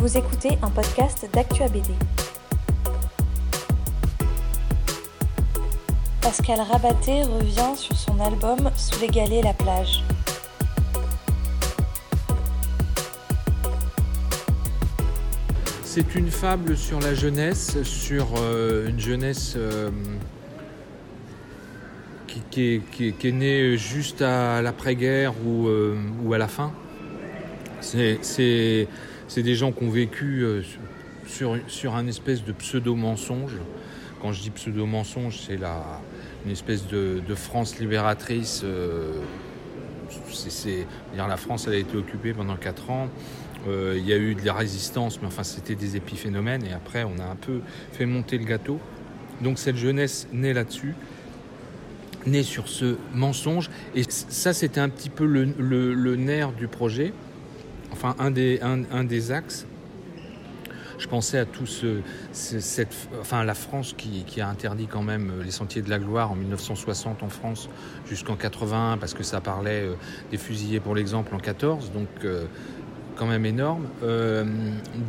Vous écoutez un podcast d'Actua BD. Pascal Rabaté revient sur son album Sous les galets la plage. C'est une fable sur la jeunesse, sur euh, une jeunesse euh, qui est née juste à l'après-guerre ou, euh, ou à la fin. C'est- C'est des gens qui ont vécu euh, sur, sur un espèce de pseudo-mensonge. Quand je dis pseudo-mensonge, c'est une espèce de, France libératrice. euh, dire, la France elle a été occupée pendant 4 ans. Euh, il y a eu de la résistance, mais enfin c'était des épiphénomènes. Et après, on a un peu fait monter le gâteau. Donc cette jeunesse née là-dessus, née sur ce mensonge. Et ça, c'était un petit peu le nerf du projet. Enfin, un des, axes. Je pensais à tout ce, ce- cette, enfin la France qui, a interdit quand même les sentiers de la gloire en 1960 en France jusqu'en 81 parce que ça parlait euh, des fusillés pour l'exemple en 14, donc euh, quand même énorme. Euh,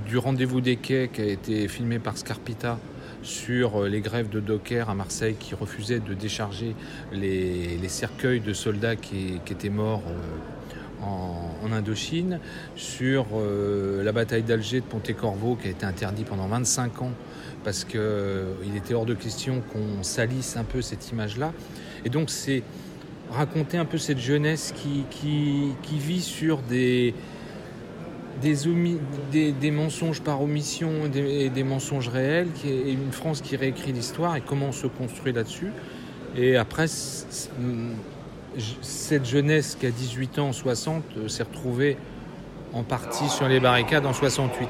du rendez-vous des quais qui a été filmé par Scarpita sur euh, les grèves de dockers à Marseille qui refusaient de décharger les, cercueils de soldats qui, étaient morts euh, en, Indochine, sur euh, la bataille d'Alger de Pontecorvo qui a été interdit pendant 25 ans parce qu'il était hors de question qu'on salisse un peu cette image-là. Et donc c'est raconter un peu cette jeunesse qui, vit sur des, des, mensonges par omission et des, mensonges réels, qui est une France qui réécrit l'histoire et comment on se construit là-dessus. Et après, cette jeunesse qui a 18 ans en 60 euh, s'est retrouvée en partie sur les barricades en 68.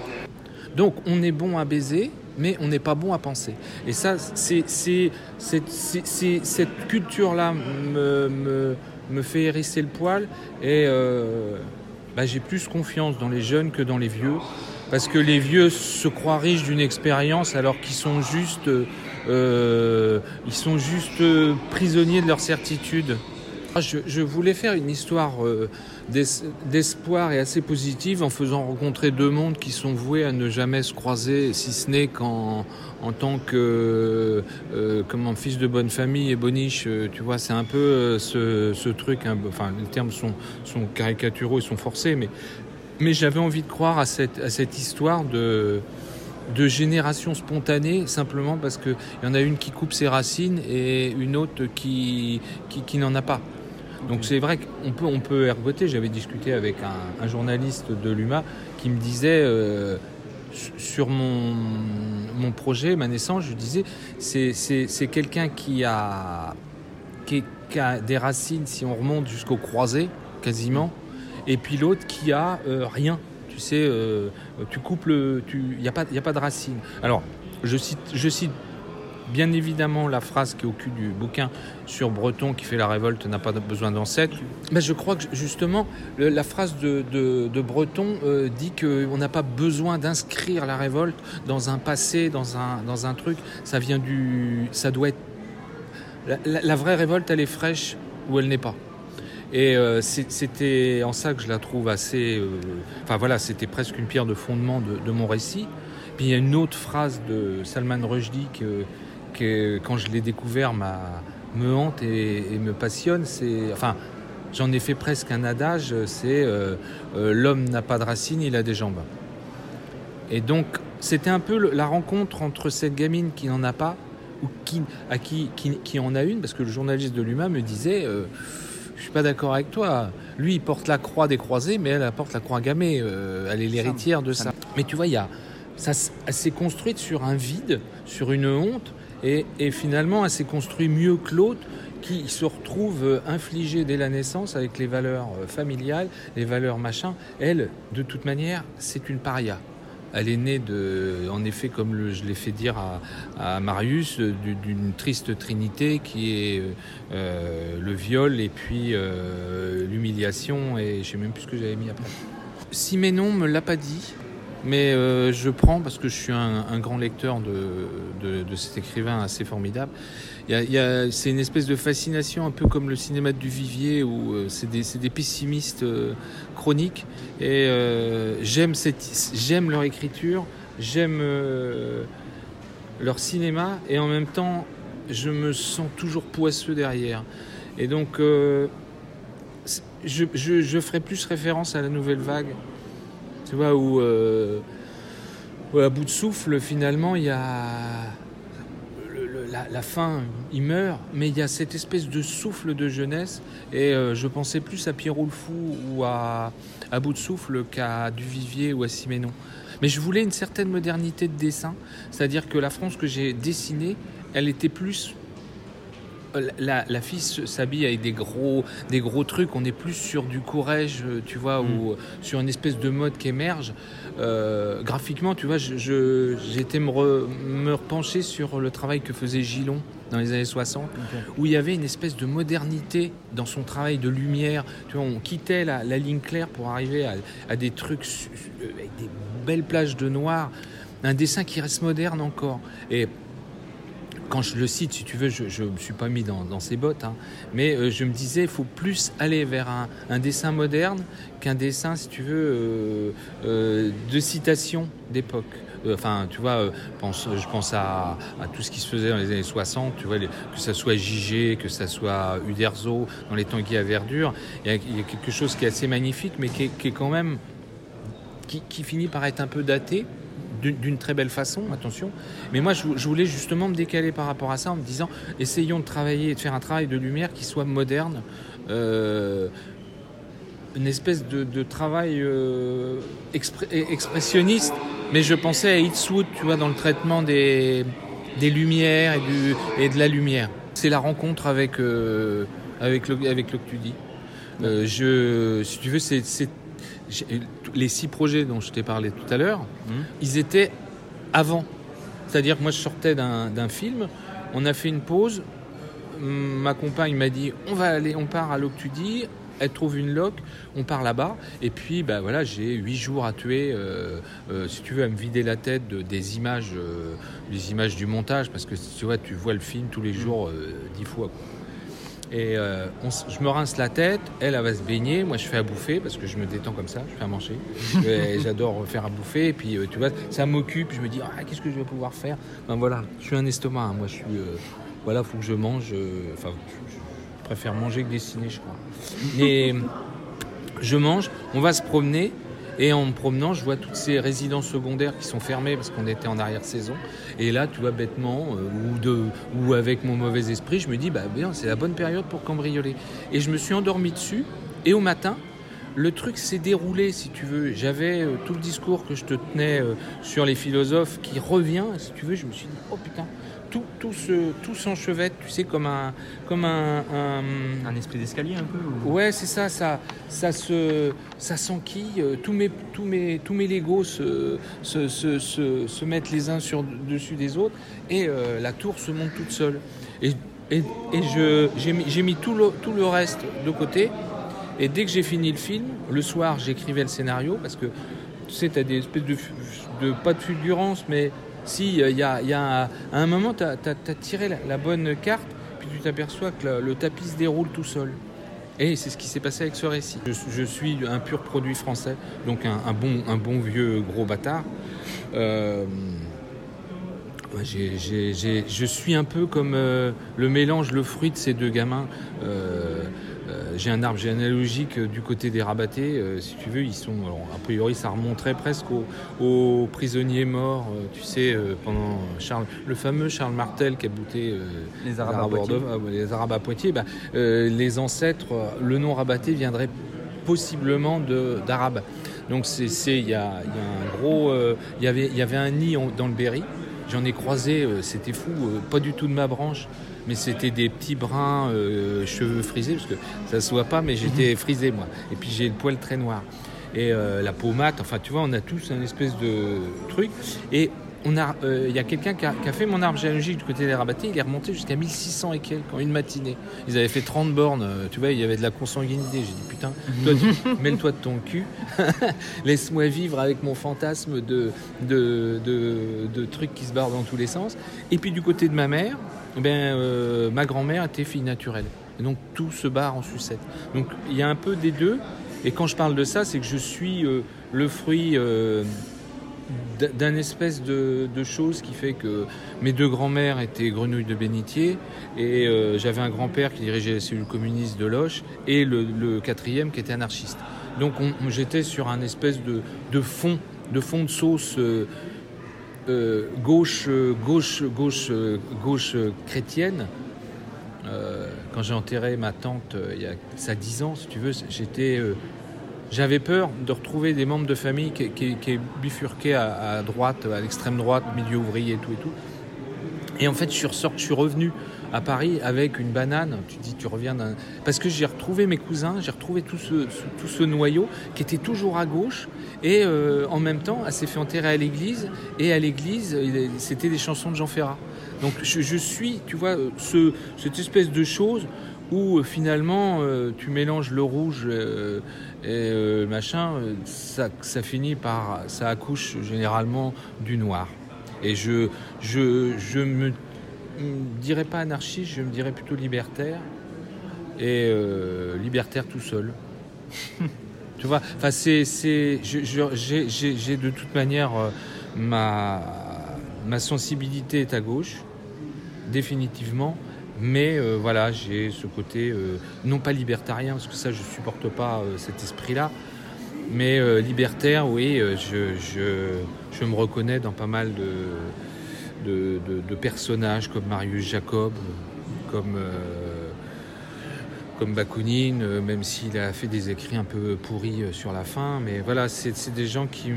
Donc on est bon à baiser, mais on n'est pas bon à penser. Et ça, cette culture-là me, fait hérisser le poil et euh, bah, j'ai plus confiance dans les jeunes que dans les vieux. Parce que les vieux se croient riches d'une expérience alors qu'ils sont juste, euh, ils sont juste prisonniers de leur certitude. Ah, Je, voulais faire une histoire euh, d'es- d'espoir et assez positive en faisant rencontrer deux mondes qui sont voués à ne jamais se croiser, si ce n'est qu'en en tant que euh, comment fils de bonne famille et boniche. euh, tu vois, c'est un peu euh, ce, truc. hein, enfin, les termes sont, caricaturaux et sont forcés, mais mais j'avais envie de croire à cette, à cette histoire de, de génération spontanée, simplement parce qu'il y en a une qui coupe ses racines et une autre qui, qui n'en a pas. Donc c'est vrai qu'on peut, on peut ergoter. J'avais discuté avec un, un journaliste de l'UMA qui me disait euh, su- sur mon, mon projet, ma naissance, je disais, c'est, quelqu'un qui a, qui, qui a des racines, si on remonte jusqu'au croisé, quasiment, et puis l'autre qui a euh, rien. Tu sais, euh, tu coupes le. Il n'y a, pas- y a pas de racines. Alors, je cite, je cite bien évidemment la phrase qui est au cul du bouquin sur Breton qui fait la révolte n'a pas besoin d'ancêtre. Mais je crois que justement, la phrase de, Breton euh, dit qu'on n'a pas besoin d'inscrire la révolte dans un passé, dans un, truc. Ça vient du. Ça doit être. La, vraie révolte, elle est fraîche ou elle n'est pas. Et euh, c'était en ça que je la trouve assez. euh, Enfin voilà, c'était presque une pierre de fondement de, de mon récit. Puis il y a une autre phrase de Salman Rushdie que, quand je l'ai découvert, me hante et, me passionne. Enfin, j'en ai fait presque un adage. C'est euh, euh, l'homme n'a pas de racines, il a des jambes. Et donc, c'était un peu la rencontre entre cette gamine qui n'en a pas ou qui, à qui, qui, en a une, parce que le journaliste de l'UMA me disait. euh, je suis pas d'accord avec toi. Lui, il porte la croix des croisés, mais elle, porte la croix gammée. Euh, elle est l'héritière de ça. Mais tu vois, il ça, s'est construite sur un vide, sur une honte, et, finalement, elle s'est construite mieux que l'autre, qui se retrouve euh, infligée dès la naissance avec les valeurs euh, familiales, les valeurs machin. Elle, de toute manière, c'est une paria. Elle est née de, en effet, comme je l'ai fait dire à, Marius, euh, du- d'une triste trinité qui est le viol et puis l'humiliation et je sais même plus ce que j'avais mis après. Siménon me l'a pas dit, mais euh, je prends parce que je suis un, un grand lecteur de, de, de, cet écrivain assez formidable. Y a, y a, c'est une espèce de fascination, un peu comme le cinéma du Vivier, où euh, c'est des, des, pessimistes euh, chroniques. Et euh, j'aime, cette, j'aime leur écriture, j'aime euh, leur cinéma, et en même temps, je me sens toujours poisseux derrière. Et donc, je, je, je ferai plus référence à la nouvelle vague tu vois, où, euh, où, à bout de souffle, finalement, il y a. La, la, fin, il meurt, mais il y a cette espèce de souffle de jeunesse. Et euh, je pensais plus à Pierrot le Fou ou à, à bout de souffle qu'à Duvivier ou à Siménon. Mais je voulais une certaine modernité de dessin, c'est-à-dire que la France que j'ai dessinée, elle était plus la, la, fille s'habille avec des gros, des gros trucs. On est plus sur du courage, tu vois, mm. ou sur une espèce de mode qui émerge. Euh, graphiquement, tu vois, été me, re, me repencher sur le travail que faisait Gillon dans les années 60, okay. où il y avait une espèce de modernité dans son travail de lumière. Tu vois, on quittait la, la ligne claire pour arriver à, à des trucs avec des belles plages de noir. Un dessin qui reste moderne encore. Et quand je le cite, si tu veux, je ne me suis pas mis dans, dans ces bottes, hein, mais euh, je me disais, il faut plus aller vers un, dessin moderne qu'un dessin, si tu veux, euh, euh, de citation d'époque. Enfin, tu vois, je pense à, tout ce qui se faisait dans les années 60, tu vois, que ça soit Jigé, que ça soit Uderzo, dans les Tanguy à verdure. Il y, a, il y, a, quelque chose qui est assez magnifique, mais qui est, quand même. Qui finit par être un peu daté, d'une très belle façon, attention. Mais moi, je, voulais justement me décaler par rapport à ça en me disant, essayons de travailler, de faire un travail de lumière qui soit moderne, euh, une espèce de, travail euh, expr expressionniste. Mais je pensais à Eastwood, tu vois, dans le traitement des, des lumières et, du, et de la lumière. C'est la rencontre avec, euh, avec, le, avec le que tu dis. Je, si tu veux, c'est les six projets dont je t'ai parlé tout à l'heure, mmh. ils étaient avant. C'est-à-dire que moi, je sortais d'un film, on a fait une pause, ma compagne m'a dit on va aller, on part à l'Octudie, elle trouve une loc, on part là-bas, et puis bah voilà, j'ai huit jours à tuer, euh, euh, si tu veux, à me vider la tête de, des images, euh, des images du montage, parce que tu vois, tu vois le film tous les jours dix fois. Quoi. Et euh, on, je me rince la tête, elle, elle va se baigner, moi je fais à bouffer parce que je me détends comme ça, je fais à manger. J'adore faire à bouffer, et puis euh, tu vois, ça m'occupe, je me dis, ah, qu'est-ce que je vais pouvoir faire? Ben, voilà, je suis un estomac, hein. moi je suis. Euh, voilà, faut que je mange. Enfin, je, je, préfère manger que dessiner, je crois. Mais je mange, on va se promener, et en me promenant, je vois toutes ces résidences secondaires qui sont fermées parce qu'on était en arrière-saison. Et là, tu vois, bêtement, euh, ou, avec mon mauvais esprit, je me dis, bah bien, c'est la bonne période pour cambrioler. Et je me suis endormi dessus. Et au matin, le truc s'est déroulé, si tu veux. J'avais euh, tout le discours que je te tenais euh, sur les philosophes qui revient. Si tu veux, je me suis dit, oh putain, tout, tout, se, tout s'enchevêtre, tu sais, comme un, comme un, un, un esprit d'escalier un peu. Ou... Ouais, c'est ça, ça, ça se, ça s'enquille. Tous mes, tous mes, tous mes Legos se, se, se, se, se mettent les uns sur dessus des autres et euh, la tour se monte toute seule. Et, et, et je, j'ai mis, j'ai mis tout le, tout le reste de côté. Et dès que j'ai fini le film, le soir, j'écrivais le scénario parce que tu sais, tu as des espèces de, de, pas de fulgurance, mais si, il y a, à un moment, tu as, tiré la, bonne carte, puis tu t'aperçois que le, tapis se déroule tout seul. Et c'est ce qui s'est passé avec ce récit. Je, suis un pur produit français, donc un, bon, un bon vieux gros bâtard. Euh, je suis un peu comme euh, le mélange, le fruit de ces deux gamins. Euh, euh, j'ai un arbre généalogique du côté des rabattés, euh, si tu veux, ils sont, alors, a priori, ça remonterait presque aux, aux prisonniers morts, euh, tu sais, pendant Charles, le fameux Charles Martel qui a bouté les Arabes à Poitiers. les Arabes à Poitiers. Bah, les ancêtres, le nom rabatté viendrait possiblement d'Arabes. Donc c'est, il y a, y a, un gros, il y avait, il y avait un nid dans le Berry. J'en ai croisé, c'était fou, pas du tout de ma branche mais c'était des petits brins euh, cheveux frisés, parce que ça se voit pas, mais j'étais frisé moi. Et puis j'ai le poil très noir. Et euh, la peau mate, enfin tu vois, on a tous un espèce de truc. Et on a, euh, il y a quelqu'un qui, a, fait mon arbre géologique du côté des rabattés, il est remonté jusqu'à 1600 et quelques en une matinée. Ils avaient fait 30 bornes, euh, tu vois, il y avait de la consanguinité. J'ai dit putain, toi, mêle-toi de ton cul, laisse-moi vivre avec mon fantasme de de, de, trucs qui se barrent dans tous les sens. Et puis du côté de ma mère, eh ben, euh, ma grand-mère était fille naturelle. Et donc tout se barre en sucette. Donc il y a un peu des deux. Et quand je parle de ça, c'est que je suis le fruit d'un espèce de, chose qui fait que mes deux grands-mères étaient grenouilles de bénitier et euh, j'avais un grand-père qui dirigeait la cellule communiste de Loche et le, quatrième qui était anarchiste. Donc j'étais sur un espèce de, fond, de fond de sauce euh, euh, gauche, gauche, gauche, gauche chrétienne. quand j'ai enterré ma tante il y a ça 10 ans, si tu veux, j'étais j'avais peur de retrouver des membres de famille qui, qui, bifurquaient à, droite, à l'extrême droite, milieu ouvrier et tout et tout. Et en fait, je suis, revenu à Paris avec une banane. Tu dis, tu reviens d'un. Parce que j'ai retrouvé mes cousins, j'ai retrouvé tout ce, tout ce noyau qui était toujours à gauche. Et euh, en même temps, elle s'est fait enterrer à l'église. Et à l'église, c'était des chansons de Jean Ferrat. Donc je, suis, tu vois, ce, cette espèce de chose où euh, finalement euh, tu mélanges le rouge euh, et le machin, ça, ça, finit par, ça accouche généralement du noir. Et je, je, je me, dirais pas anarchiste, je me dirais plutôt libertaire et libertaire tout seul. tu vois, enfin c'est, c'est, j'ai de toute manière ma, ma sensibilité est à gauche, définitivement. Mais euh, voilà, j'ai ce côté, euh, non pas libertarien, parce que ça, je ne supporte pas euh, cet esprit-là, mais libertaire, oui, je, me reconnais dans pas mal de, de, personnages comme Marius Jacob, comme, comme Bakounine, même s'il a fait des écrits un peu pourris sur la fin. Mais voilà, c'est des gens qui,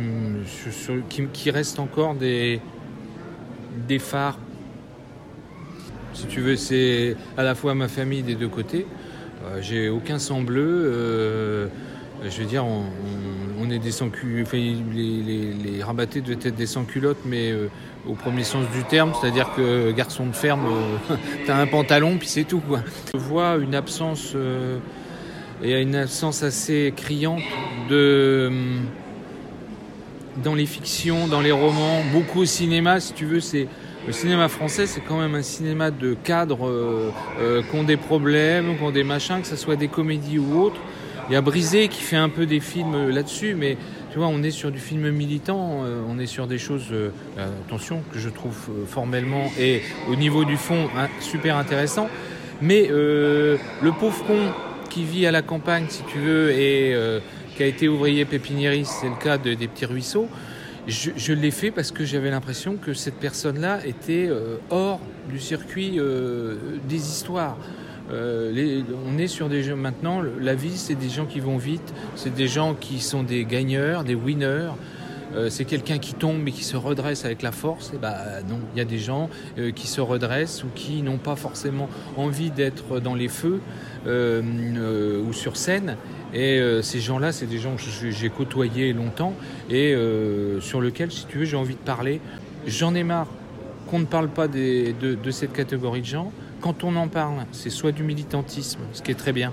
qui, qui restent encore des, des phares si tu veux, c'est à la fois ma famille des deux côtés. Euh, j'ai aucun sang bleu. Euh, je veux dire, on, est des sans culottes. les, les, rabattés devaient être des sans culottes, mais euh, au premier sens du terme, c'est-à-dire que garçon de ferme, t'as un pantalon, puis c'est tout. Je vois une absence, et une absence assez criante de dans les fictions, dans les romans, beaucoup au cinéma, si tu veux, c'est le cinéma français, c'est quand même un cinéma de cadres euh, euh, qui ont des problèmes, qui ont des machins, que ce soit des comédies ou autres. Il y a Brisé qui fait un peu des films là-dessus, mais tu vois, on est sur du film militant, euh, on est sur des choses, attention, que je trouve formellement et au niveau du fond hein, super intéressant. Mais le pauvre con qui vit à la campagne, si tu veux, et qui a été ouvrier pépiniériste, c'est le cas des petits ruisseaux, je, l'ai fait parce que j'avais l'impression que cette personne-là était euh, hors du circuit euh, des histoires. Euh, on est sur des gens maintenant, la vie c'est des gens qui vont vite, c'est des gens qui sont des gagneurs, des winners. c'est quelqu'un qui tombe et qui se redresse avec la force. Et bah non, il y a des gens qui se redressent ou qui n'ont pas forcément envie d'être dans les feux ou sur scène et euh, ces gens-là, c'est des gens que j'ai côtoyés longtemps et euh, sur lesquels, si tu veux, j'ai envie de parler. J'en ai marre qu'on ne parle pas de, cette catégorie de gens. Quand on en parle, c'est soit du militantisme, ce qui est très bien,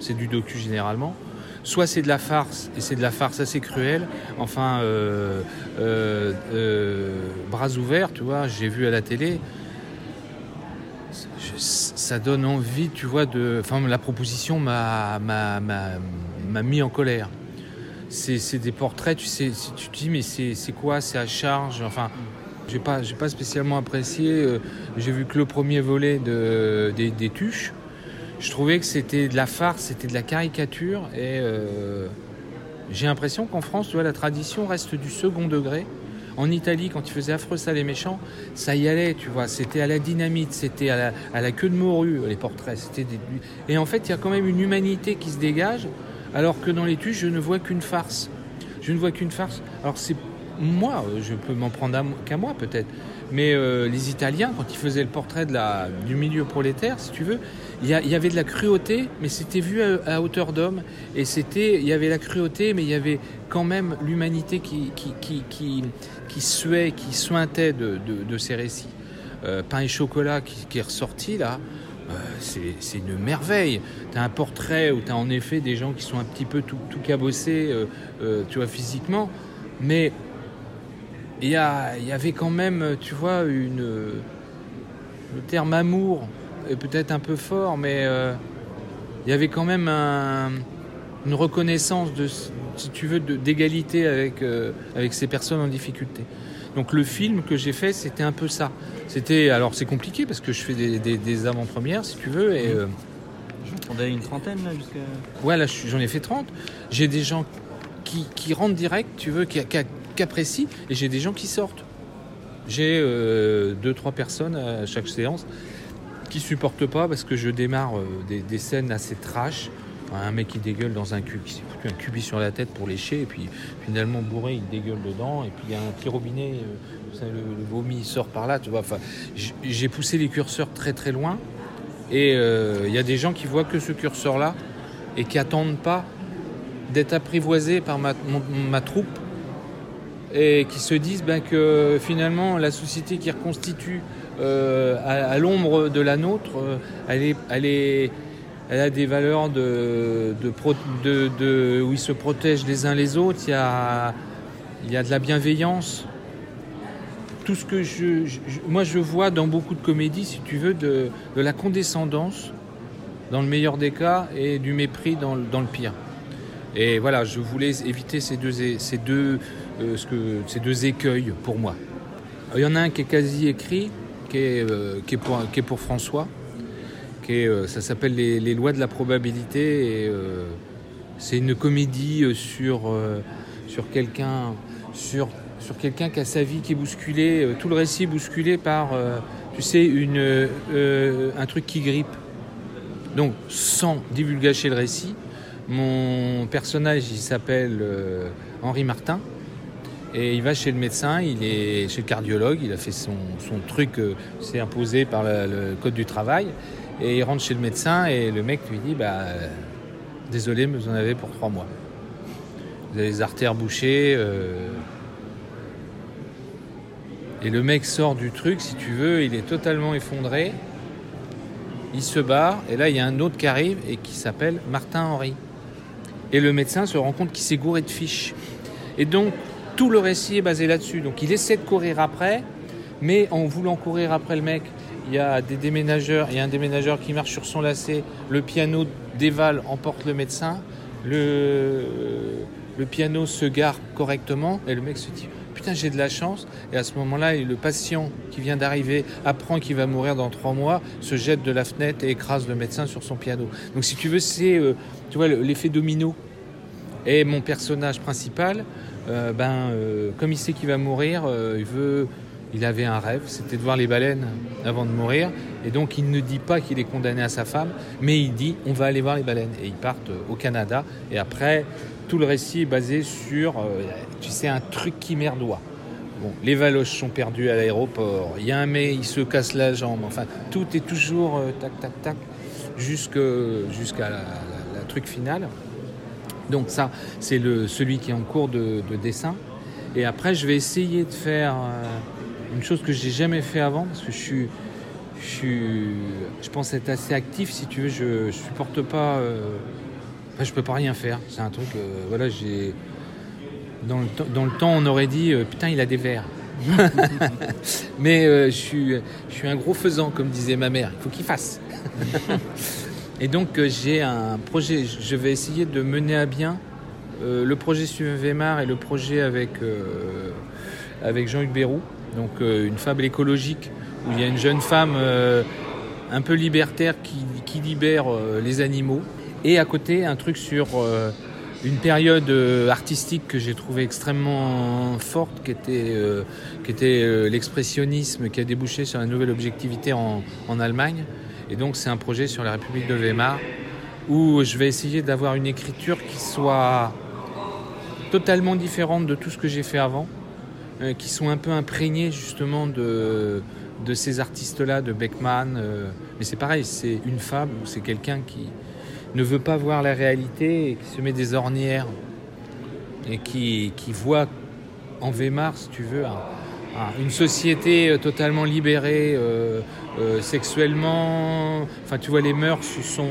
c'est du docu généralement, soit c'est de la farce, et c'est de la farce assez cruelle. Enfin, euh, bras ouverts, tu vois, j'ai vu à la télé, ça donne envie, tu vois, de. Enfin, la proposition m'a mis en colère. C'est des portraits, tu sais, tu te dis, mais c'est quoi C'est à charge Enfin, j'ai pas, pas spécialement apprécié. Euh, j'ai vu que le premier volet de, des, tuches. Je trouvais que c'était de la farce, c'était de la caricature. Et euh, j'ai l'impression qu'en France, tu vois, la tradition reste du second degré. En Italie, quand ils faisaient Affreux, ça les méchants, ça y allait, tu vois. C'était à la dynamite, c'était à la, queue de morue, les portraits. C'était Et en fait, il y a quand même une humanité qui se dégage, alors que dans les tuches, je ne vois qu'une farce. Je ne vois qu'une farce. Alors, c'est moi, je peux m'en prendre qu'à moi peut-être. Mais euh, les Italiens, quand ils faisaient le portrait de la, du milieu prolétaire, si tu veux, il y, avait de la cruauté, mais c'était vu à, hauteur d'homme. Et c'était, il y avait la cruauté, mais il y avait quand même l'humanité qui, qui, qui, qui, qui suait, qui sointait de, de, ces récits. Euh, Pain et chocolat qui, est ressorti là, euh, c'est une merveille. Tu as un portrait où tu as en effet des gens qui sont un petit peu tout, tout cabossés, tu vois, physiquement, mais il y, avait quand même, tu vois, une. Le terme amour est peut-être un peu fort, mais euh, il y avait quand même une reconnaissance de, si tu veux, d'égalité avec, euh, avec ces personnes en difficulté. Donc le film que j'ai fait, c'était un peu ça. C'était alors c'est compliqué parce que je fais des, avant-premières, si tu veux, et euh, une trentaine là jusqu'à. Ouais, là j'en ai fait 30. J'ai des gens qui, qui, rentrent direct, tu veux, qui, qui, cas précis et j'ai des gens qui sortent. J'ai euh, deux, trois personnes à chaque séance qui supportent pas parce que je démarre euh, des, scènes assez trash. Un mec qui dégueule dans un cube, qui s'est foutu un cubi sur la tête pour lécher, et puis finalement bourré, il dégueule dedans, et puis il y a un petit robinet, euh, le, vomi sort par là, tu vois. J'ai poussé les curseurs très très loin, et il y a des gens qui voient que ce curseur-là, et qui attendent pas d'être apprivoisés par ma troupe et qui se disent ben, que finalement la société qui reconstitue euh, à, l'ombre de la nôtre, euh, elle, est, elle, est, elle, a des valeurs de, de, de, où ils se protègent les uns les autres, il y a, il y a de la bienveillance. Tout ce que je, moi je vois dans beaucoup de comédies, si tu veux, de, la condescendance dans le meilleur des cas et du mépris dans, dans le pire. Et voilà, je voulais éviter ces deux, ces deux euh, ce que, ces deux écueils pour moi. Il y en a un qui est quasi écrit, qui est, euh, qui est, pour, François. Qui est, euh, ça s'appelle les, lois de la probabilité. C'est une comédie sur, sur quelqu'un sur, sur quelqu'un qui a sa vie qui est bousculée, tout le récit bousculé par, tu sais, une, un truc qui grippe. Donc, sans divulgacher le récit, mon personnage, il s'appelle Henri Martin. Et il va chez le médecin, il est chez le cardiologue, il a fait son, truc, euh, c'est imposé par le, code du travail. Et il rentre chez le médecin et le mec lui dit bah, Désolé, mais vous en avez pour trois mois. Vous avez les artères bouchées. Euh. Et le mec sort du truc, si tu veux, il est totalement effondré. Il se barre, et là il y a un autre qui arrive et qui s'appelle Martin Henry. Et le médecin se rend compte qu'il s'est gouré de fiches. Et donc, tout le récit est basé là-dessus. Donc il essaie de courir après, mais en voulant courir après le mec, il y a des déménageurs, il y a un déménageur qui marche sur son lacet, le piano dévale, emporte le médecin, le, le piano se gare correctement et le mec se dit j'ai de la chance et à ce moment-là le patient qui vient d'arriver apprend qu'il va mourir dans trois mois se jette de la fenêtre et écrase le médecin sur son piano donc si tu veux c'est euh, tu vois l'effet domino et mon personnage principal euh, ben, euh, comme il sait qu'il va mourir, il veut, il avait un rêve, c'était de voir les baleines avant de mourir. Et donc il ne dit pas qu'il est condamné à sa femme, mais il dit on va aller voir les baleines. Et ils partent au Canada. Et après, tout le récit est basé sur, tu sais, un truc qui merdoit. Les valoches sont perdus à l'aéroport. Il y a un mec, il se casse la jambe. Enfin, tout est toujours tac, tac, tac, jusqu'à la, truc final. Donc ça, c'est celui qui est en cours de, dessin. Et après, je vais essayer de faire euh, une chose que j'ai jamais fait avant, parce que je suis, je suis, pense être assez actif. Si tu veux, je, je supporte pas. Euh, enfin, je peux pas rien faire. C'est un truc. Euh, voilà, j'ai. Dans le, dans le temps, on aurait dit putain, il a des verres. Mais je, suis, je suis un gros faisant, comme disait ma mère. Il faut qu'il fasse. Et donc euh, j'ai un projet, je vais essayer de mener à bien euh, le projet sur Weimar et le projet avec, euh, avec Jean-Hugues Bérou, donc une fable écologique où il y a une jeune femme un peu libertaire qui, qui libère les animaux. Et à côté, un truc sur une période artistique que j'ai trouvé extrêmement forte, qui était, était l'expressionnisme qui a débouché sur la nouvelle objectivité en, Allemagne. Et donc c'est un projet sur la République de Weimar où je vais essayer d'avoir une écriture qui soit totalement différente de tout ce que j'ai fait avant, euh, qui sont un peu imprégnés justement de, de ces artistes-là, de Beckman. euh, mais c'est pareil, c'est une ou c'est quelqu'un qui ne veut pas voir la réalité qui se met des ornières et qui, voit en Weimar, si tu veux, un- un- une société euh, totalement libérée euh, euh, sexuellement. Enfin, tu vois, les mœurs sont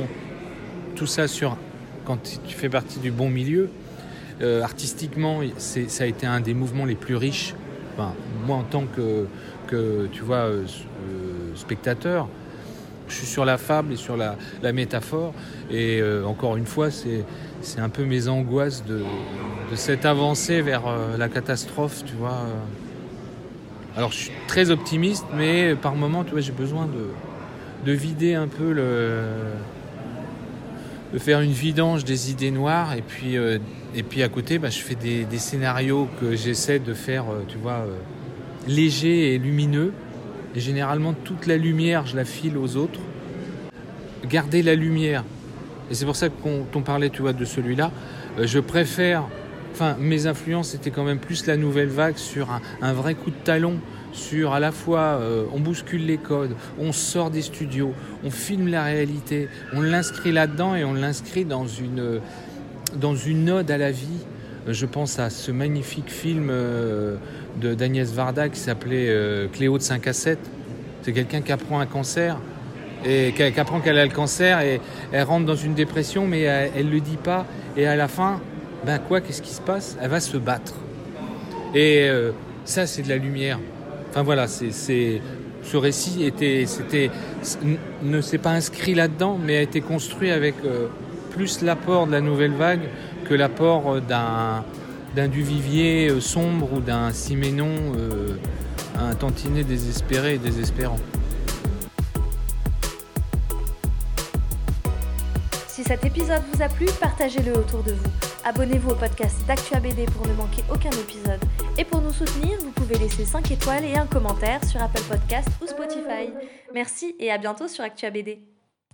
tout ça sur quand tu fais partie du bon milieu. Artistiquement, ça a été un des mouvements les plus riches. Moi, en tant que, que tu vois, spectateur, je suis sur la fable et sur la, métaphore. Et euh, encore une fois, c'est, un peu mes angoisses de, cette avancée vers euh, la catastrophe, tu vois. Alors, je suis très optimiste, mais par moments, tu vois, j'ai besoin de, de vider un peu le de faire une vidange des idées noires et puis euh, et puis à côté bah, je fais des, scénarios que j'essaie de faire tu vois légers et lumineux et généralement toute la lumière je la file aux autres. Garder la lumière. Et c'est pour ça qu'on on parlait tu vois de celui-là. Euh, je préfère enfin mes influences étaient quand même plus la nouvelle vague sur un, vrai coup de talon sur à la fois euh, on bouscule les codes, on sort des studios, on filme la réalité, on l'inscrit là-dedans et on l'inscrit dans une, dans une ode à la vie. Je pense à ce magnifique film euh, d'Agnès Varda qui s'appelait euh, Cléo de 5 à 7. C'est quelqu'un qui apprend un cancer et qui apprend qu'elle a le cancer et elle rentre dans une dépression mais elle, elle le dit pas et à la fin, ben quoi, qu'est-ce qui se passe? Elle va se battre. Et euh, ça, c'est de la lumière. Enfin voilà, c'est, ce récit était, c'était, ne s'est pas inscrit là-dedans, mais a été construit avec euh, plus l'apport de la nouvelle vague que l'apport d'un, d'un Duvivier euh, sombre ou d'un Siménon, euh, un tantinet désespéré et désespérant. Si cet épisode vous a plu, partagez-le autour de vous. Abonnez-vous au podcast d'Actua BD pour ne manquer aucun épisode. Et pour nous soutenir, vous pouvez laisser 5 étoiles et un commentaire sur Apple Podcast ou Spotify. Merci et à bientôt sur Actua BD.